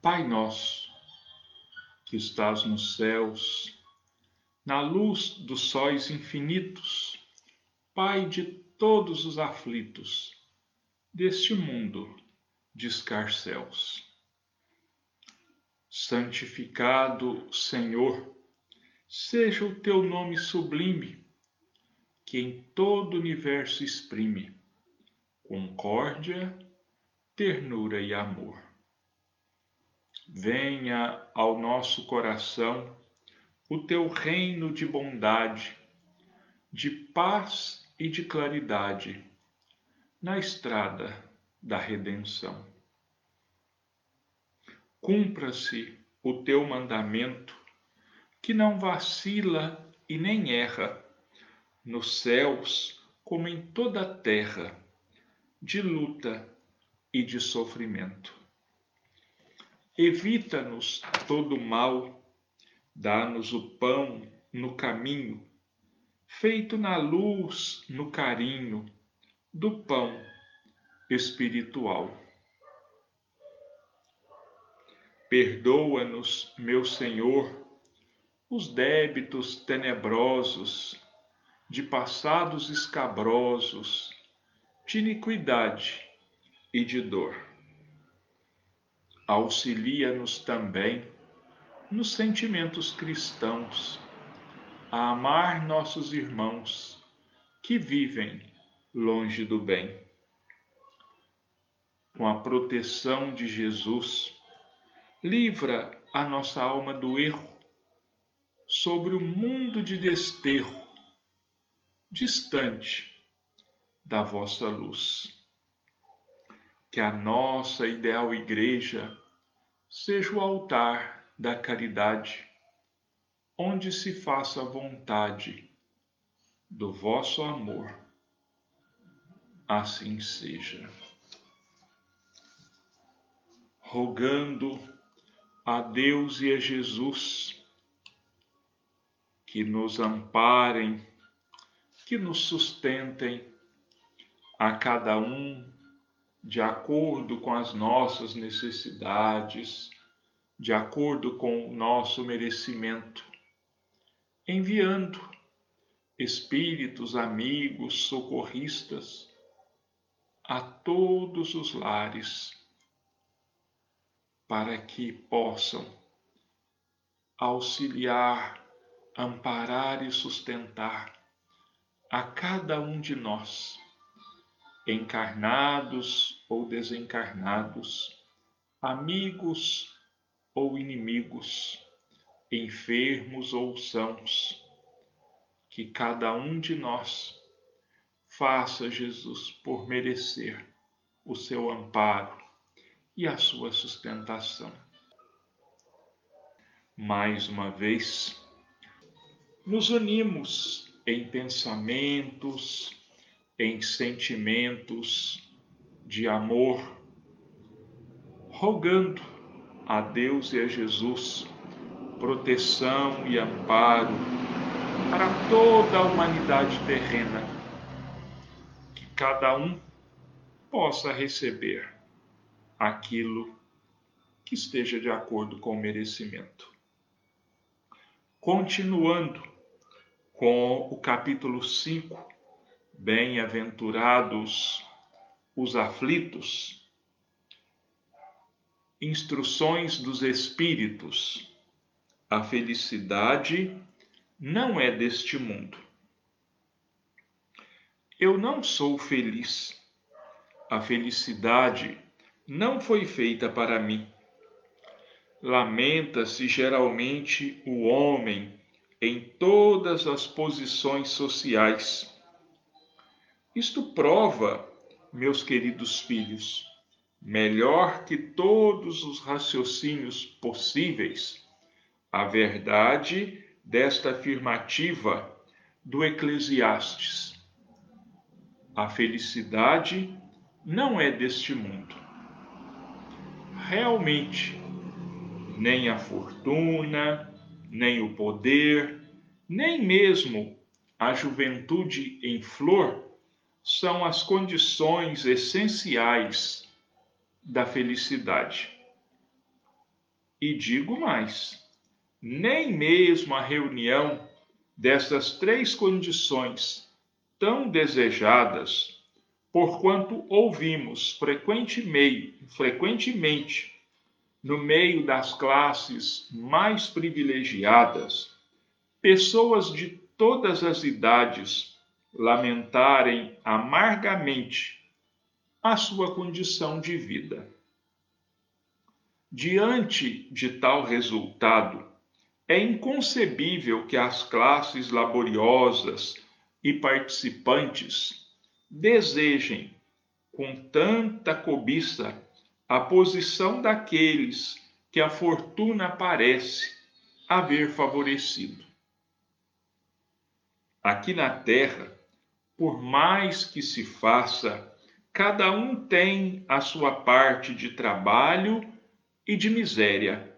Pai nosso, que estás nos céus, na luz dos sóis infinitos, Pai de todos os aflitos deste mundo de escarcéus. Santificado, Senhor, seja o teu nome sublime, que em todo o universo exprime concórdia, ternura e amor. Venha ao nosso coração o teu reino de bondade, de paz e de claridade na estrada da redenção. Cumpra-se o teu mandamento, que não vacila e nem erra, nos céus como em toda a terra, de luta e de sofrimento. Evita-nos todo mal, dá-nos o pão no caminho, feito na luz, no carinho do pão espiritual. Perdoa-nos, meu Senhor, os débitos tenebrosos, de passados escabrosos, de iniquidade e de dor auxilia-nos também nos sentimentos cristãos a amar nossos irmãos que vivem longe do bem. Com a proteção de Jesus, livra a nossa alma do erro sobre o mundo de desterro, distante da vossa luz que a nossa ideal igreja seja o altar da caridade, onde se faça a vontade do vosso amor. Assim seja. Rogando a Deus e a Jesus que nos amparem, que nos sustentem a cada um de acordo com as nossas necessidades, de acordo com o nosso merecimento, enviando espíritos amigos, socorristas a todos os lares, para que possam auxiliar, amparar e sustentar a cada um de nós encarnados ou desencarnados, amigos ou inimigos, enfermos ou sãos, que cada um de nós faça Jesus por merecer o seu amparo e a sua sustentação. Mais uma vez, nos unimos em pensamentos, em sentimentos de amor, rogando a Deus e a Jesus proteção e amparo para toda a humanidade terrena, que cada um possa receber aquilo que esteja de acordo com o merecimento. Continuando com o capítulo 5 Bem-aventurados os aflitos. Instruções dos Espíritos. A felicidade não é deste mundo. Eu não sou feliz. A felicidade não foi feita para mim. Lamenta-se geralmente o homem em todas as posições sociais isto prova, meus queridos filhos, melhor que todos os raciocínios possíveis, a verdade desta afirmativa do Eclesiastes. A felicidade não é deste mundo. Realmente, nem a fortuna, nem o poder, nem mesmo a juventude em flor são as condições essenciais da felicidade. E digo mais: nem mesmo a reunião dessas três condições tão desejadas, porquanto ouvimos frequentemente no meio das classes mais privilegiadas, pessoas de todas as idades lamentarem amargamente a sua condição de vida. Diante de tal resultado, é inconcebível que as classes laboriosas e participantes desejem com tanta cobiça a posição daqueles que a fortuna parece haver favorecido. Aqui na terra, por mais que se faça, cada um tem a sua parte de trabalho e de miséria,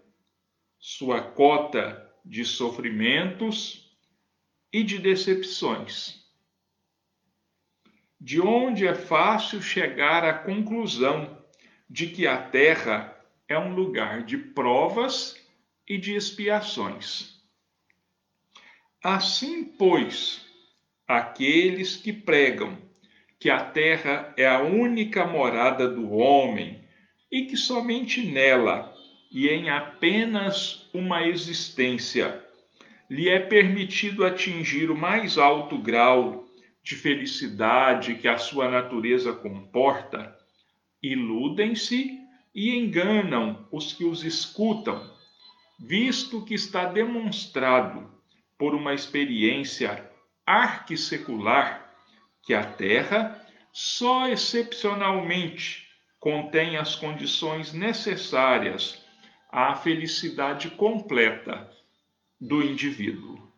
sua cota de sofrimentos e de decepções. De onde é fácil chegar à conclusão de que a terra é um lugar de provas e de expiações. Assim, pois, aqueles que pregam que a terra é a única morada do homem e que somente nela e em apenas uma existência lhe é permitido atingir o mais alto grau de felicidade que a sua natureza comporta, iludem-se e enganam os que os escutam, visto que está demonstrado por uma experiência arquissecular que a Terra só excepcionalmente contém as condições necessárias à felicidade completa do indivíduo.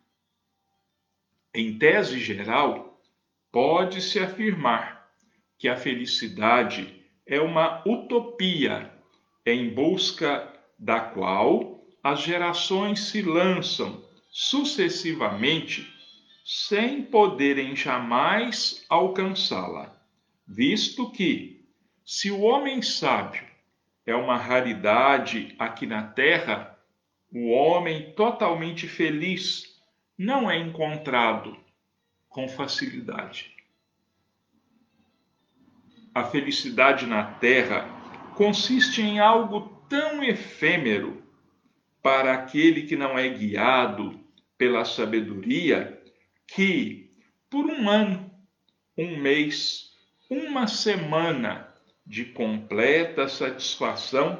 Em tese geral, pode-se afirmar que a felicidade é uma utopia em busca da qual as gerações se lançam sucessivamente sem poderem jamais alcançá-la, visto que, se o homem sábio é uma raridade aqui na terra, o homem totalmente feliz não é encontrado com facilidade. A felicidade na terra consiste em algo tão efêmero para aquele que não é guiado pela sabedoria que, por um ano, um mês, uma semana de completa satisfação,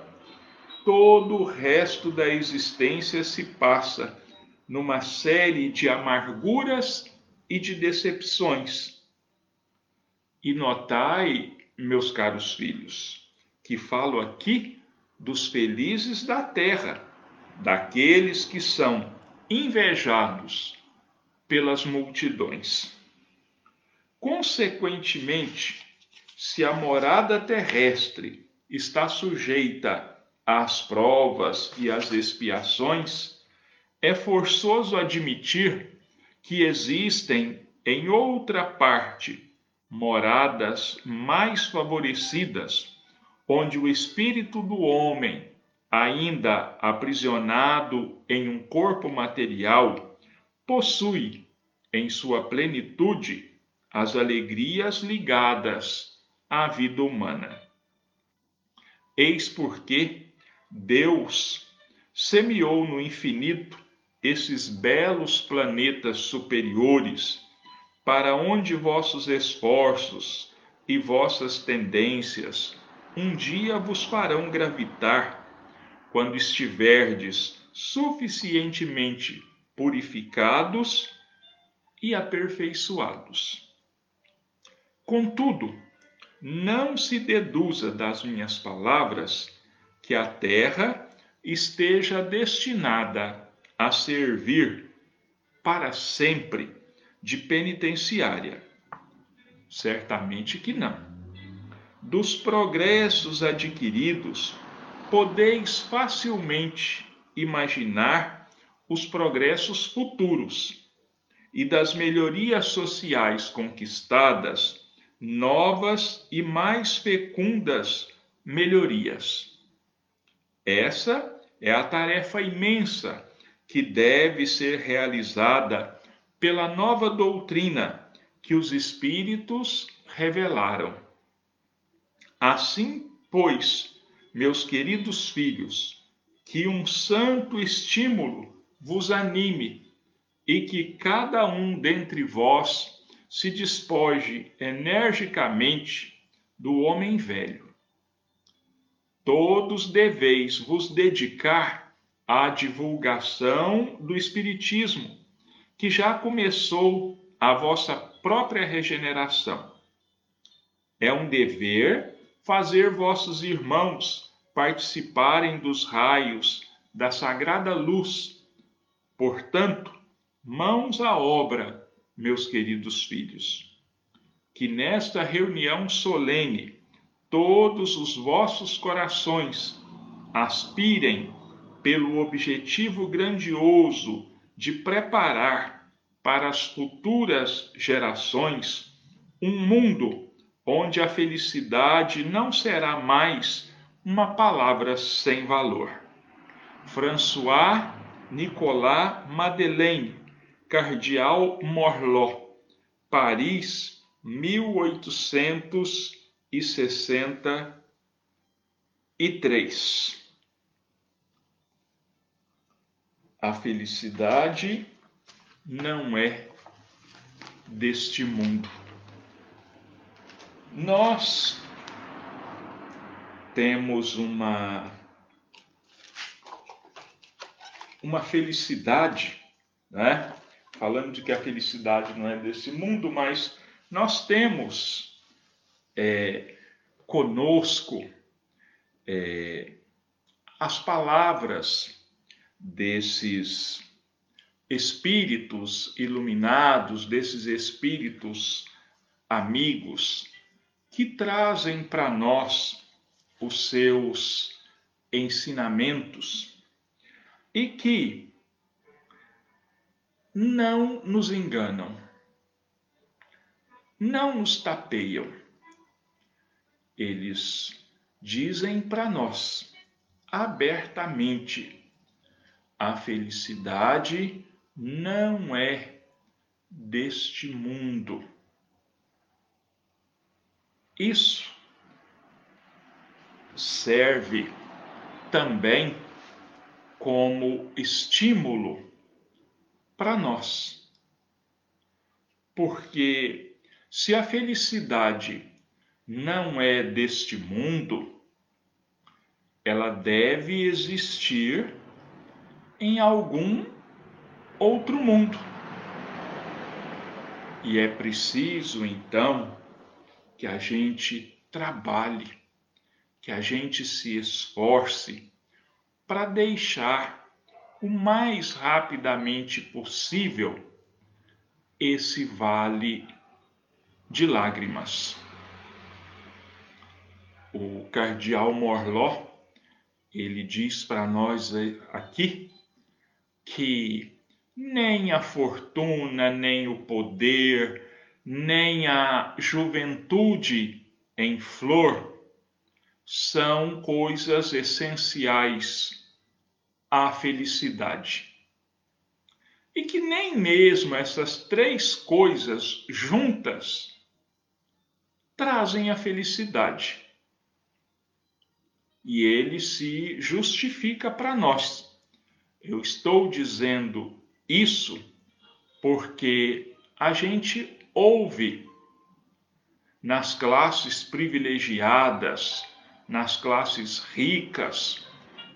todo o resto da existência se passa numa série de amarguras e de decepções. E notai meus caros filhos, que falo aqui dos felizes da terra, daqueles que são invejados pelas multidões. Consequentemente, se a morada terrestre está sujeita às provas e às expiações, é forçoso admitir que existem em outra parte moradas mais favorecidas, onde o espírito do homem, ainda aprisionado em um corpo material, possui em sua plenitude as alegrias ligadas à vida humana. Eis porque Deus semeou no infinito esses belos planetas superiores para onde vossos esforços e vossas tendências um dia vos farão gravitar, quando estiverdes suficientemente purificados e aperfeiçoados. Contudo, não se deduza das minhas palavras que a terra esteja destinada a servir para sempre de penitenciária? Certamente que não. Dos progressos adquiridos, podeis facilmente imaginar os progressos futuros e das melhorias sociais conquistadas, novas e mais fecundas melhorias. Essa é a tarefa imensa que deve ser realizada pela nova doutrina que os Espíritos revelaram. Assim, pois, meus queridos filhos, que um santo estímulo vos anime e que cada um dentre vós se despoje energicamente do homem velho. Todos deveis vos dedicar à divulgação do Espiritismo, que já começou a vossa própria regeneração. É um dever fazer vossos irmãos participarem dos raios da sagrada luz. Portanto, mãos à obra, meus queridos filhos. Que nesta reunião solene todos os vossos corações aspirem pelo objetivo grandioso de preparar para as futuras gerações um mundo onde a felicidade não será mais uma palavra sem valor. François Nicolas Madeleine, Cardeal Morlot, Paris, 1863. A felicidade não é deste mundo. Nós temos uma uma felicidade, né? Falando de que a felicidade não é desse mundo, mas nós temos é, conosco é, as palavras desses espíritos iluminados, desses espíritos amigos, que trazem para nós os seus ensinamentos e que não nos enganam, não nos tapeiam. Eles dizem para nós abertamente: a felicidade não é deste mundo. Isso serve também como estímulo para nós. Porque se a felicidade não é deste mundo, ela deve existir em algum outro mundo. E é preciso, então, que a gente trabalhe, que a gente se esforce para deixar o mais rapidamente possível esse vale de lágrimas. O cardeal Morló, ele diz para nós aqui que nem a fortuna, nem o poder, nem a juventude em flor são coisas essenciais à felicidade. E que nem mesmo essas três coisas juntas trazem a felicidade. E ele se justifica para nós. Eu estou dizendo isso porque a gente ouve nas classes privilegiadas, nas classes ricas,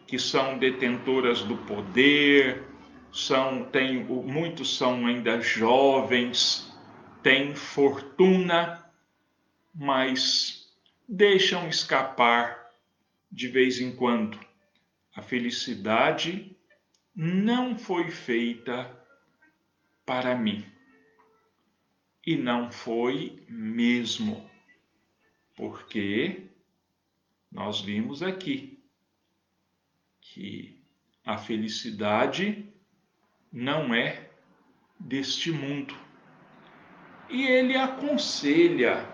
que são detentoras do poder, são tem muitos são ainda jovens, têm fortuna, mas deixam escapar de vez em quando. A felicidade não foi feita para mim. E não foi mesmo, porque nós vimos aqui que a felicidade não é deste mundo. E ele aconselha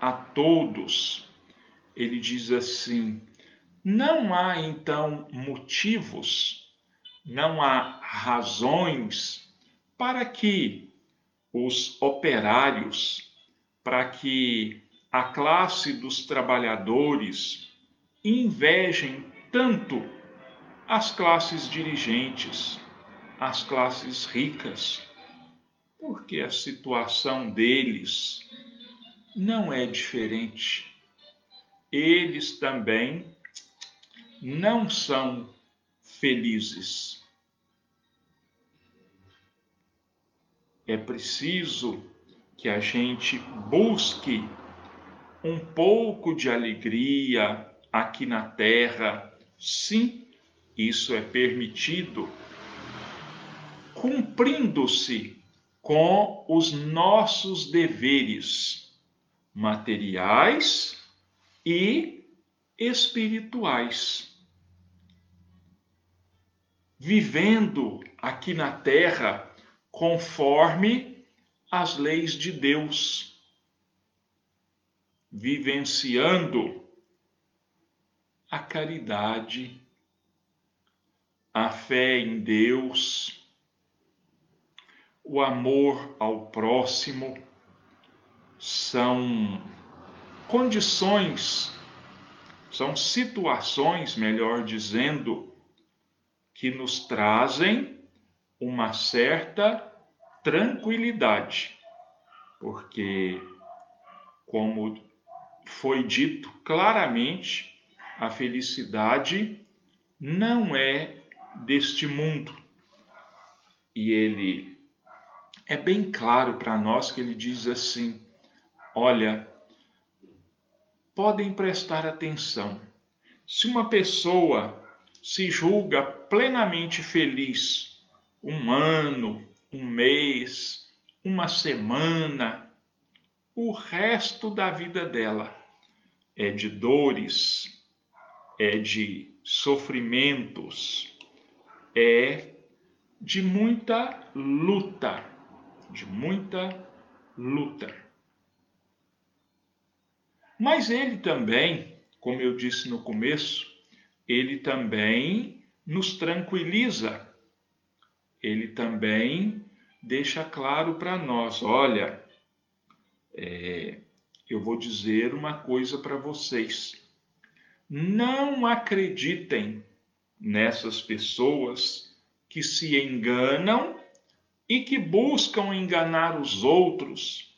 a todos, ele diz assim: não há então motivos, não há razões para que os operários, para que a classe dos trabalhadores invejem tanto as classes dirigentes, as classes ricas, porque a situação deles não é diferente. Eles também não são felizes. É preciso que a gente busque um pouco de alegria aqui na terra. Sim, isso é permitido, cumprindo-se com os nossos deveres materiais e espirituais. Vivendo aqui na terra conforme as leis de Deus, vivenciando a caridade, a fé em Deus, o amor ao próximo são condições, são situações, melhor dizendo, que nos trazem uma certa tranquilidade, porque, como foi dito claramente, a felicidade não é deste mundo. E ele é bem claro para nós que ele diz assim: olha, podem prestar atenção. Se uma pessoa se julga plenamente feliz um ano, um mês, uma semana, o resto da vida dela é de dores, é de sofrimentos, é de muita luta de muita luta. Mas ele também, como eu disse no começo, ele também nos tranquiliza. Ele também deixa claro para nós: olha, é, eu vou dizer uma coisa para vocês. Não acreditem nessas pessoas que se enganam e que buscam enganar os outros,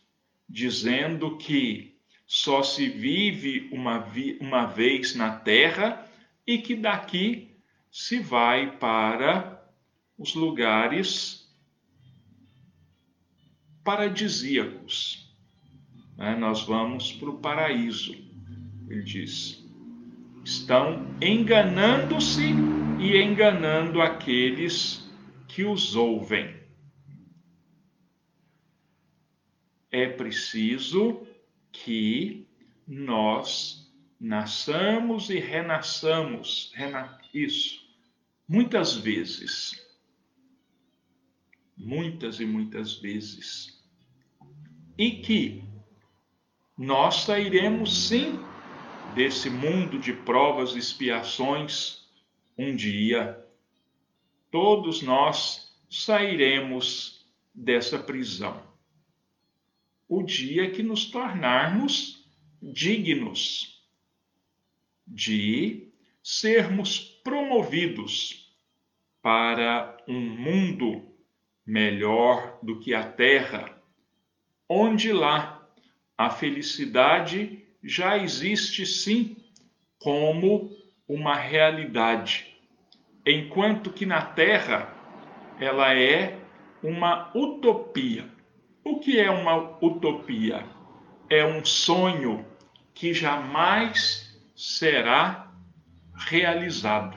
dizendo que só se vive uma, vi uma vez na terra e que daqui se vai para os lugares paradisíacos. Né? Nós vamos para o paraíso, ele diz. Estão enganando-se e enganando aqueles que os ouvem. é preciso que nós nasçamos e renasçamos, rena isso, muitas vezes. Muitas e muitas vezes. E que nós sairemos sim desse mundo de provas e expiações um dia. Todos nós sairemos dessa prisão o dia que nos tornarmos dignos de sermos promovidos para um mundo melhor do que a terra, onde lá a felicidade já existe sim como uma realidade, enquanto que na terra ela é uma utopia. O que é uma utopia? É um sonho que jamais será realizado.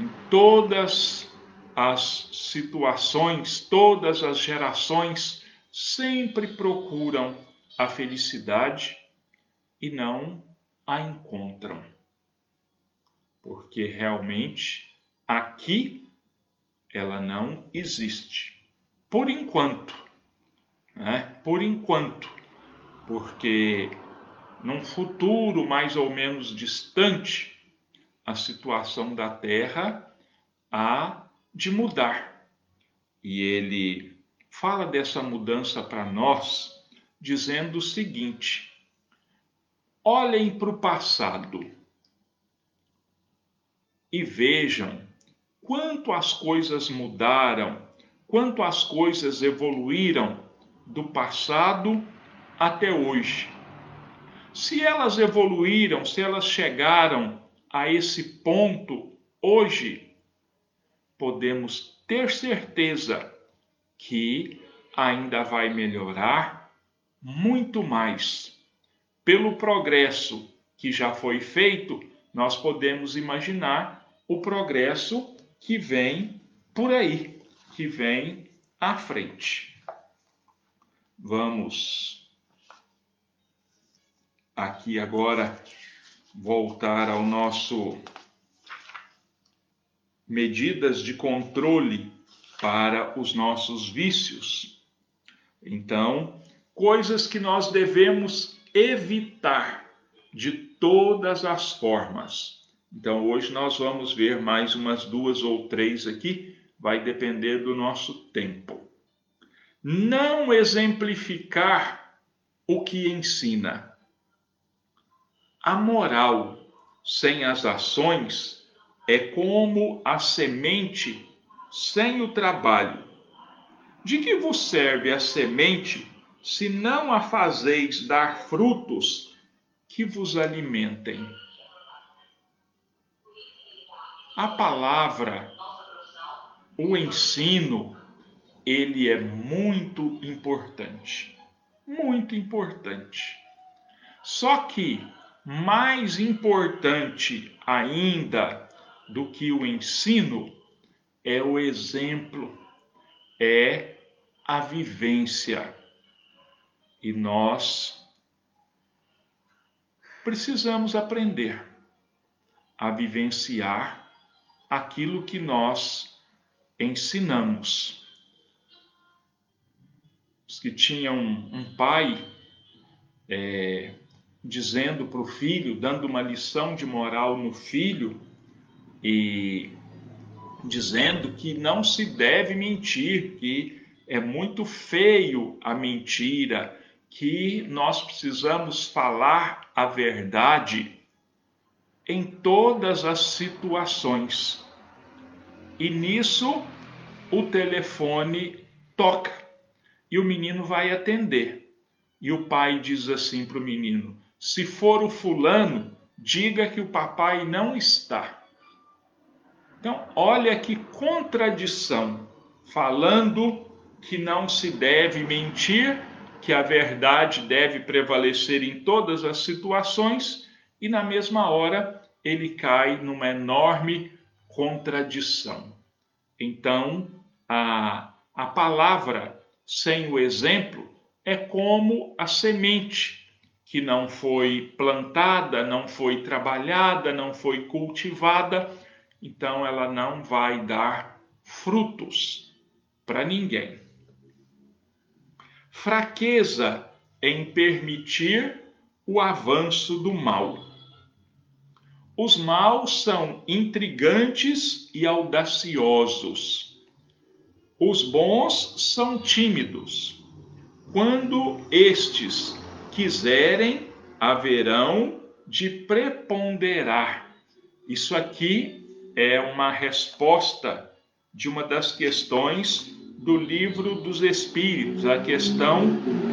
Em todas as situações, todas as gerações sempre procuram a felicidade e não a encontram. Porque realmente aqui ela não existe por enquanto, né? por enquanto, porque num futuro mais ou menos distante, a situação da Terra há de mudar. E ele fala dessa mudança para nós, dizendo o seguinte: olhem para o passado e vejam quanto as coisas mudaram, quanto as coisas evoluíram do passado até hoje. Se elas evoluíram, se elas chegaram a esse ponto hoje, podemos ter certeza que ainda vai melhorar muito mais. Pelo progresso que já foi feito, nós podemos imaginar o progresso que vem por aí, que vem à frente. Vamos aqui agora voltar ao nosso medidas de controle para os nossos vícios. Então, coisas que nós devemos evitar de todas as formas. Então, hoje nós vamos ver mais umas duas ou três aqui, vai depender do nosso tempo não exemplificar o que ensina. A moral sem as ações é como a semente sem o trabalho. De que vos serve a semente se não a fazeis dar frutos que vos alimentem? A palavra, o ensino, ele é muito importante. Muito importante. Só que mais importante ainda do que o ensino é o exemplo, é a vivência. E nós precisamos aprender a vivenciar aquilo que nós ensinamos. Que tinha um, um pai é, dizendo para o filho, dando uma lição de moral no filho e dizendo que não se deve mentir, que é muito feio a mentira, que nós precisamos falar a verdade em todas as situações. E nisso o telefone toca e o menino vai atender. E o pai diz assim para o menino: Se for o fulano, diga que o papai não está. Então, olha que contradição, falando que não se deve mentir, que a verdade deve prevalecer em todas as situações, e na mesma hora ele cai numa enorme contradição. Então, a, a palavra sem o exemplo é como a semente que não foi plantada, não foi trabalhada, não foi cultivada, então ela não vai dar frutos para ninguém. Fraqueza em permitir o avanço do mal. Os maus são intrigantes e audaciosos os bons são tímidos. Quando estes quiserem, haverão de preponderar. Isso aqui é uma resposta de uma das questões do livro dos Espíritos, a questão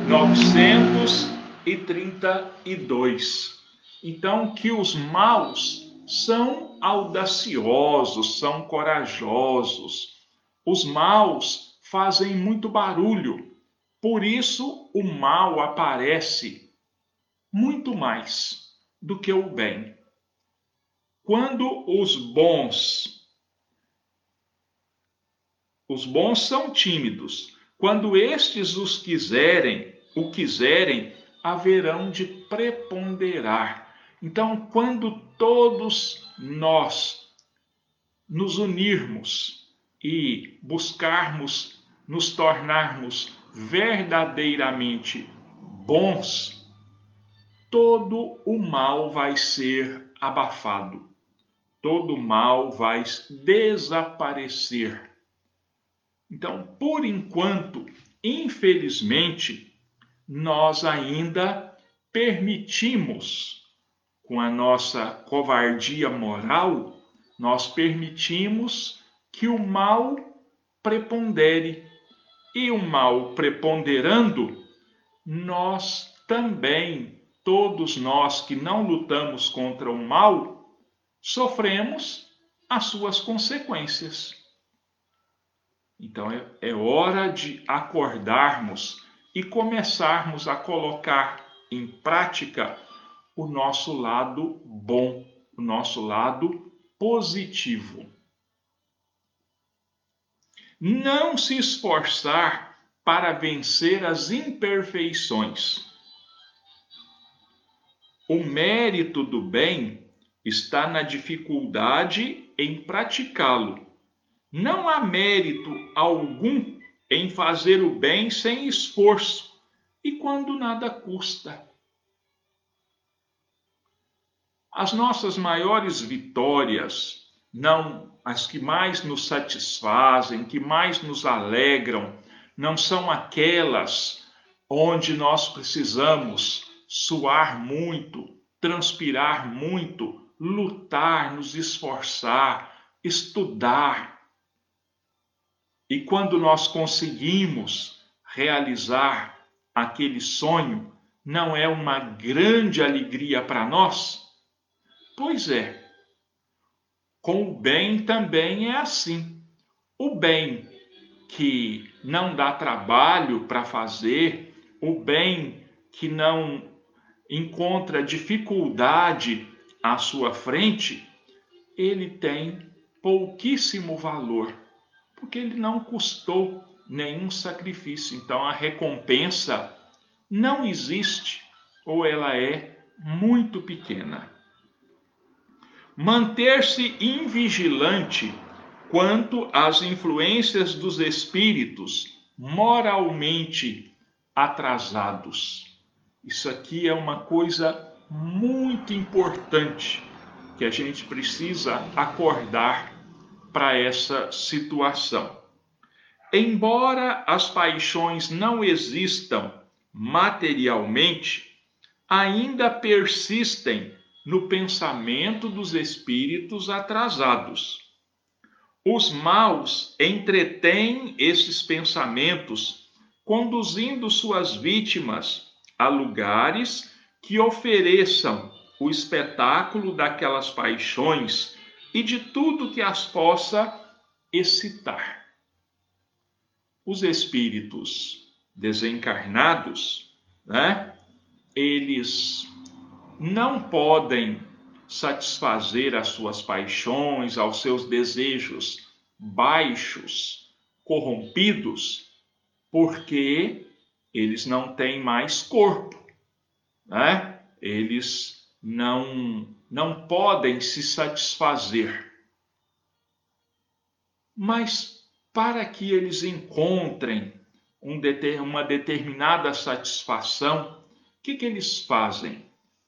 932. Então, que os maus são audaciosos, são corajosos, os maus fazem muito barulho, por isso o mal aparece muito mais do que o bem. Quando os bons os bons são tímidos, quando estes os quiserem, o quiserem, haverão de preponderar. Então, quando todos nós nos unirmos e buscarmos nos tornarmos verdadeiramente bons, todo o mal vai ser abafado, todo o mal vai desaparecer. Então, por enquanto, infelizmente, nós ainda permitimos, com a nossa covardia moral, nós permitimos que o mal prepondere. E o mal preponderando, nós também, todos nós que não lutamos contra o mal, sofremos as suas consequências. Então é, é hora de acordarmos e começarmos a colocar em prática o nosso lado bom, o nosso lado positivo. Não se esforçar para vencer as imperfeições. O mérito do bem está na dificuldade em praticá-lo. Não há mérito algum em fazer o bem sem esforço e quando nada custa. As nossas maiores vitórias, não as que mais nos satisfazem, que mais nos alegram, não são aquelas onde nós precisamos suar muito, transpirar muito, lutar, nos esforçar, estudar. E quando nós conseguimos realizar aquele sonho, não é uma grande alegria para nós? Pois é. Com o bem também é assim. O bem que não dá trabalho para fazer, o bem que não encontra dificuldade à sua frente, ele tem pouquíssimo valor, porque ele não custou nenhum sacrifício. Então a recompensa não existe ou ela é muito pequena. Manter-se invigilante quanto às influências dos espíritos moralmente atrasados. Isso aqui é uma coisa muito importante que a gente precisa acordar para essa situação. Embora as paixões não existam materialmente, ainda persistem no pensamento dos espíritos atrasados. Os maus entretêm esses pensamentos, conduzindo suas vítimas a lugares que ofereçam o espetáculo daquelas paixões e de tudo que as possa excitar os espíritos desencarnados, né, eles não podem satisfazer as suas paixões, aos seus desejos baixos, corrompidos, porque eles não têm mais corpo, né? Eles não não podem se satisfazer. Mas para que eles encontrem um uma determinada satisfação, o que, que eles fazem?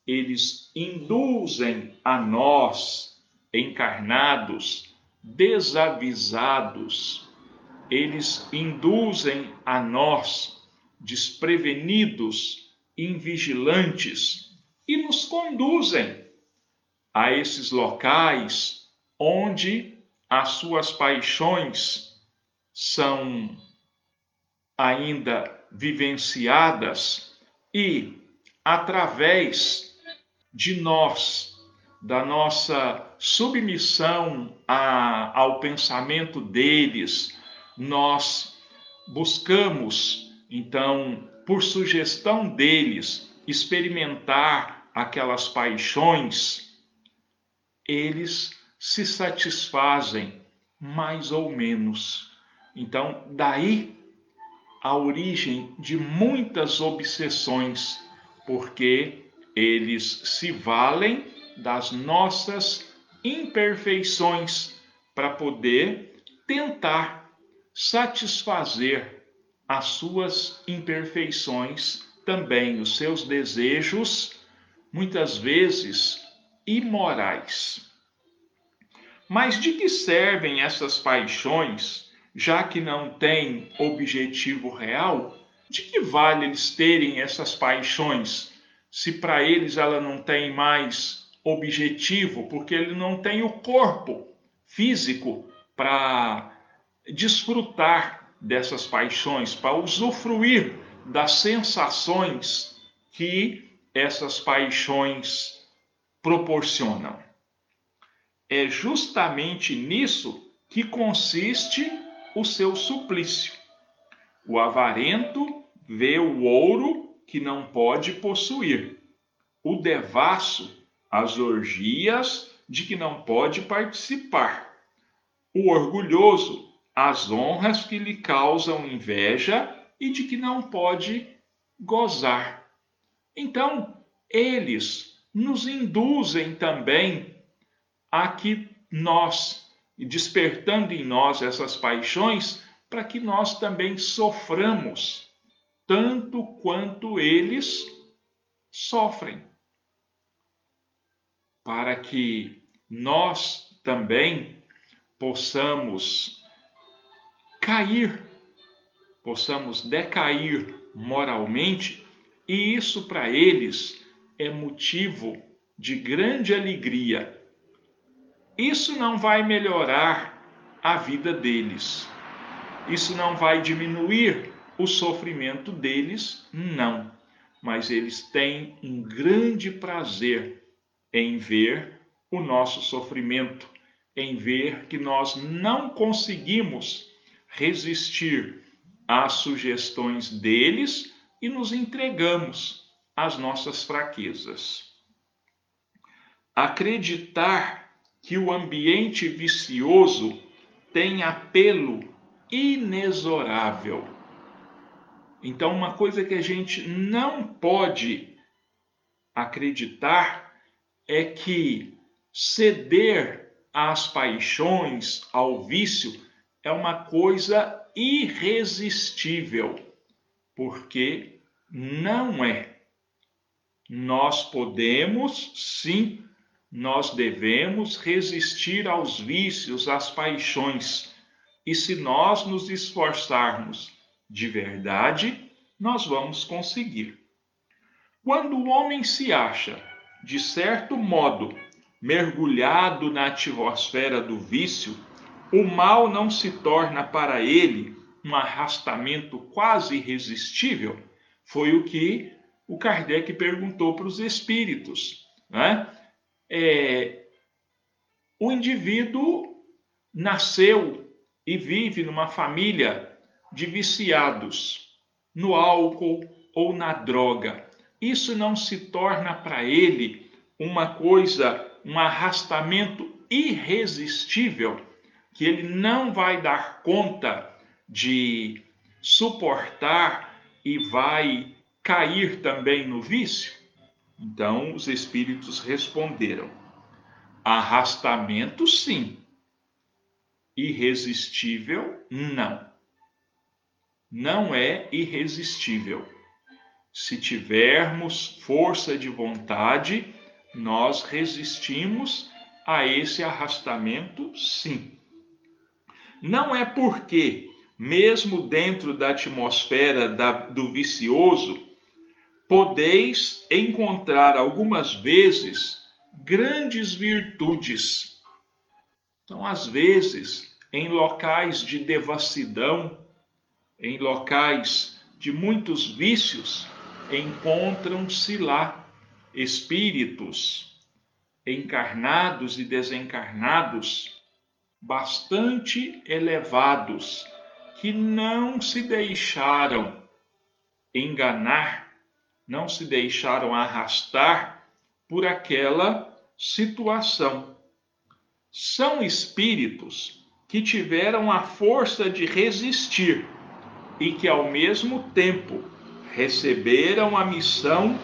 Eles induzem a nós, encarnados, desavisados, eles induzem a nós, desprevenidos, invigilantes, e nos conduzem a esses locais onde as suas paixões são ainda vivenciadas e através de nós, da nossa submissão a, ao pensamento deles, nós buscamos, então, por sugestão deles, experimentar aquelas paixões, eles se satisfazem mais ou menos. Então, daí a origem de muitas obsessões, porque eles se valem das nossas imperfeições para poder tentar satisfazer as suas imperfeições também, os seus desejos muitas vezes imorais. Mas de que servem essas paixões, já que não têm objetivo real? De que vale eles terem essas paixões, se para eles ela não tem mais objetivo, porque ele não tem o corpo físico para desfrutar dessas paixões, para usufruir das sensações que essas paixões proporcionam. É justamente nisso que consiste o seu suplício. O avarento vê o ouro que não pode possuir, o devasso as orgias de que não pode participar, o orgulhoso as honras que lhe causam inveja e de que não pode gozar. Então, eles nos induzem também a que nós, despertando em nós essas paixões, para que nós também soframos tanto quanto eles sofrem. Para que nós também possamos cair, possamos decair moralmente, e isso para eles é motivo de grande alegria. Isso não vai melhorar a vida deles. Isso não vai diminuir o sofrimento deles, não. Mas eles têm um grande prazer em ver o nosso sofrimento, em ver que nós não conseguimos resistir às sugestões deles e nos entregamos às nossas fraquezas. Acreditar que o ambiente vicioso tem apelo inexorável. Então, uma coisa que a gente não pode acreditar é que ceder às paixões, ao vício, é uma coisa irresistível, porque não é. Nós podemos, sim, nós devemos resistir aos vícios, às paixões. E se nós nos esforçarmos de verdade, nós vamos conseguir. Quando o homem se acha de certo modo, mergulhado na atmosfera do vício, o mal não se torna para ele um arrastamento quase irresistível? Foi o que o Kardec perguntou para os espíritos. Né? É, o indivíduo nasceu e vive numa família de viciados no álcool ou na droga isso não se torna para ele uma coisa, um arrastamento irresistível que ele não vai dar conta de suportar e vai cair também no vício? Então os espíritos responderam: arrastamento sim, irresistível não. Não é irresistível se tivermos força de vontade, nós resistimos a esse arrastamento, sim. Não é porque, mesmo dentro da atmosfera da, do vicioso, podeis encontrar algumas vezes grandes virtudes. Então, às vezes, em locais de devassidão, em locais de muitos vícios, encontram-se lá espíritos encarnados e desencarnados bastante elevados que não se deixaram enganar, não se deixaram arrastar por aquela situação. São espíritos que tiveram a força de resistir e que, ao mesmo tempo, receberam a missão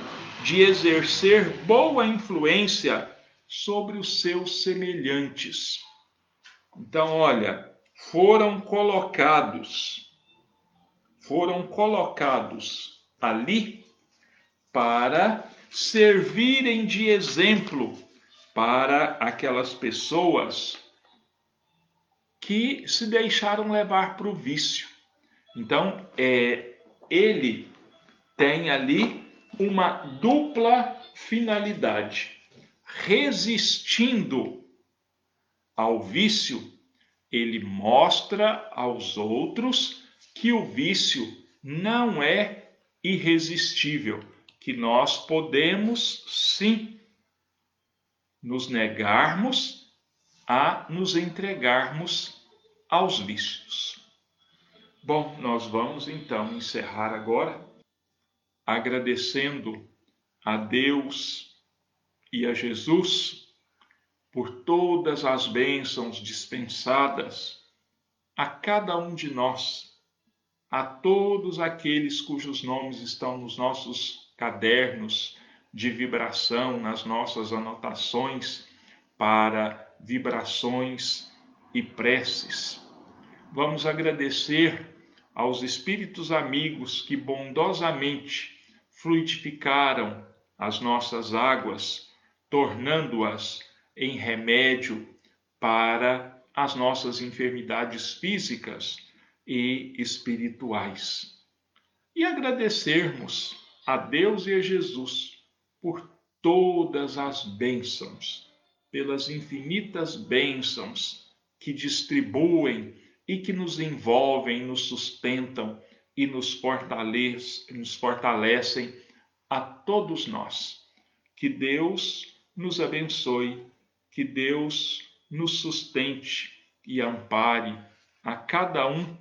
de exercer boa influência sobre os seus semelhantes. Então, olha, foram colocados, foram colocados ali para servirem de exemplo para aquelas pessoas que se deixaram levar para o vício. Então, é, ele tem ali uma dupla finalidade. Resistindo ao vício, ele mostra aos outros que o vício não é irresistível, que nós podemos sim nos negarmos a nos entregarmos aos vícios. Bom, nós vamos então encerrar agora agradecendo a Deus e a Jesus por todas as bênçãos dispensadas a cada um de nós, a todos aqueles cujos nomes estão nos nossos cadernos de vibração, nas nossas anotações para vibrações e preces. Vamos agradecer aos espíritos amigos que bondosamente fluidificaram as nossas águas, tornando-as em remédio para as nossas enfermidades físicas e espirituais. E agradecermos a Deus e a Jesus por todas as bênçãos, pelas infinitas bênçãos que distribuem e que nos envolvem, nos sustentam e nos, fortalece, nos fortalecem a todos nós. Que Deus nos abençoe, que Deus nos sustente e ampare a cada um